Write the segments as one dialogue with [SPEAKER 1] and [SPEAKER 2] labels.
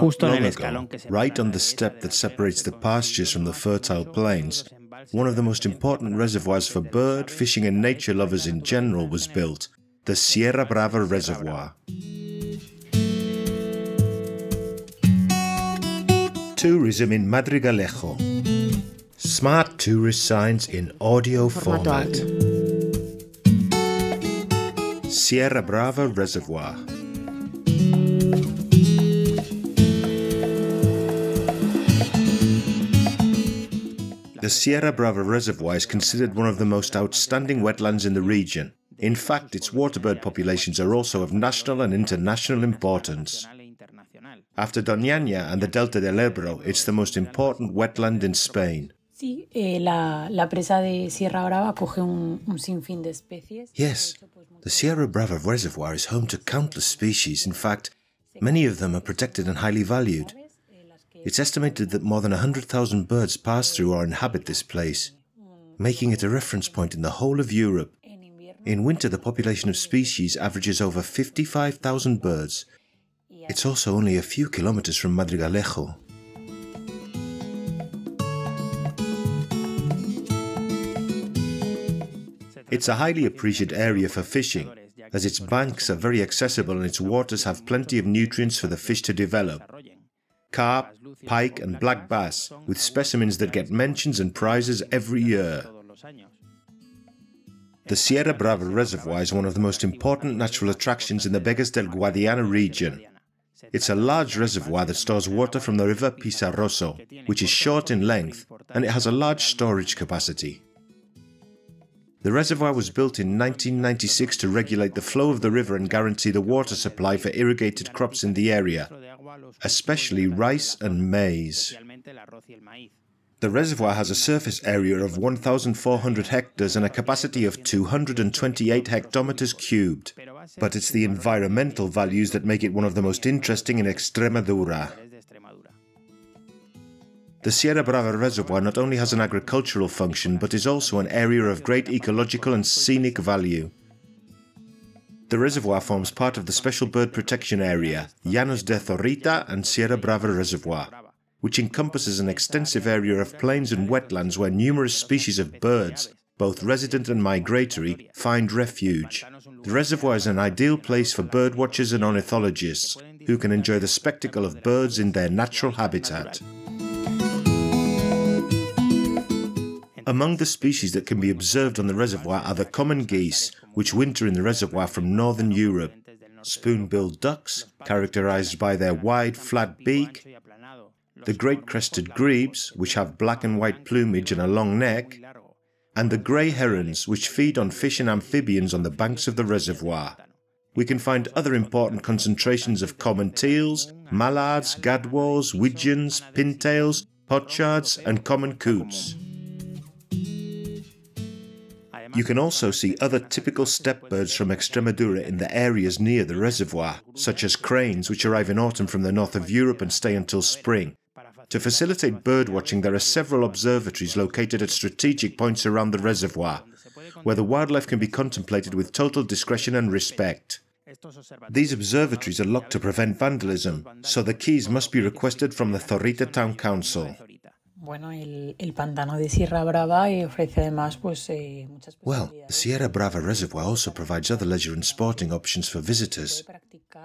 [SPEAKER 1] Justo en
[SPEAKER 2] long
[SPEAKER 1] el
[SPEAKER 2] ago,
[SPEAKER 1] que separa
[SPEAKER 2] right on the step that separates the pastures from the fertile plains, one of the most important reservoirs for bird, fishing, and nature lovers in general was built the Sierra Brava Reservoir. Tourism in Madrigalejo. Smart tourist signs in audio
[SPEAKER 3] Formato
[SPEAKER 2] format. Sierra Brava Reservoir. The Sierra Brava Reservoir is considered one of the most outstanding wetlands in the region. In fact, its waterbird populations are also of national and international importance. After Doñana and the Delta del Ebro, it's the most important wetland in Spain.
[SPEAKER 3] Eh, la, la presa de Sierra Brava coge un, un sinfín de especies.
[SPEAKER 2] Yes, the Sierra Brava Reservoir is home to countless species. In fact, many of them are protected and highly valued. It's estimated that more than 100,000 birds pass through or inhabit this place, making it a reference point in the whole of Europe. In winter, the population of species averages over 55,000 birds. It's also only a few kilometers from Madrigalejo. It's a highly appreciated area for fishing, as its banks are very accessible and its waters have plenty of nutrients for the fish to develop. Carp, pike, and black bass, with specimens that get mentions and prizes every year.
[SPEAKER 1] todos los años.
[SPEAKER 2] The Sierra Brava Reservoir is one of the most important natural attractions in the Vegas del Guadiana region. It's a large reservoir that stores water from the river Pizarroso, which is short in length, and it has a large storage capacity. The reservoir was built in 1996 to regulate the flow of the river and guarantee the water supply for irrigated crops in the area,
[SPEAKER 1] de agua a los
[SPEAKER 2] especially rice and maize.
[SPEAKER 1] especialmente el arroz y el maíz.
[SPEAKER 2] The reservoir has a surface area of 1,400 hectares and a capacity of 228 hectometers cubed. But it's the environmental values that make it one of the most interesting in Extremadura.
[SPEAKER 1] Es de Extremadura.
[SPEAKER 2] The Sierra Brava Reservoir not only has an agricultural function, but is also an area of great ecological and scenic value. The reservoir forms part of the Special Bird Protection Area, Llanos de Zorita and Sierra Brava Reservoir, which encompasses an extensive area of plains and wetlands where numerous species of birds, both resident and migratory, find refuge. The reservoir is an ideal place for bird watchers and ornithologists who can enjoy the spectacle of birds in their natural habitat. Among the species that can be observed on the reservoir are the common geese, which winter in the reservoir from northern Europe, spoon-billed ducks, characterized by their wide, flat beak, the great crested grebes, which have black and white plumage and a long neck, and the grey herons, which feed on fish and amphibians on the banks of the reservoir. We can find other important concentrations of common teals, mallards, gadwalls, widgeons, pintails, pochards, and common coots. You can also see other typical steppe birds from Extremadura in the areas near the reservoir, such as cranes, which arrive in autumn from the north of Europe and stay until spring. To facilitate bird watching, there are several observatories located at strategic points around the reservoir, where the wildlife can be contemplated with total discretion and respect. These observatories are locked to prevent vandalism, so the keys must be requested from the Zorita Town Council.
[SPEAKER 3] Bueno, el, el pantano de Sierra Brava eh, ofrece además pues, eh, muchas
[SPEAKER 2] Well, the Sierra Brava Reservoir also provides other leisure and sporting options for visitors.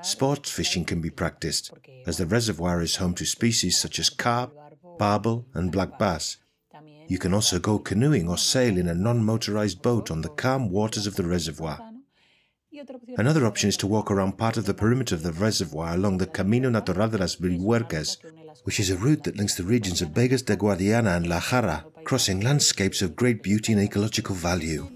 [SPEAKER 2] Sports fishing can be practiced, as the reservoir is home to species such as carp, barbel, and black bass. You can also go canoeing or sail in a non motorized boat on the calm waters of the reservoir.
[SPEAKER 3] y otra opción
[SPEAKER 2] Another option is to walk around part of the perimeter of the reservoir along the Camino Natural de las Villuercas, which is a route that links the regions of Vegas de Guadiana and La Jara, crossing landscapes of great beauty and ecological value.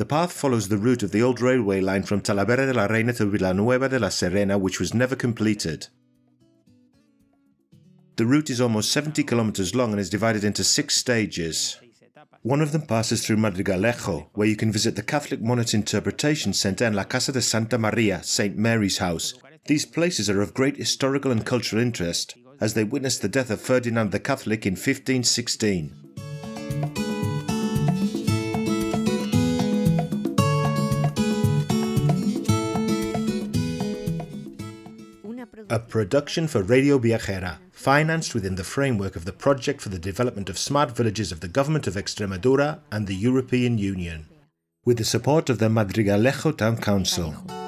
[SPEAKER 2] The path follows the route of the old railway line from Talavera de la Reina to Villanueva de la Serena, which was never completed. The route is almost 70 kilometers long and is divided into six stages. One of them passes through Madrigalejo, where you can visit the Catholic Monnet Interpretation Center and La Casa de Santa Maria, St. Mary's House. These places are of great historical and cultural interest, as they witnessed the death of Ferdinand the Catholic in 1516. A production for Radio Viajera, financed within the framework of the Project for the Development of Smart Villages of the Government of Extremadura and the European Union, with the support of the Madrigalejo Town Council.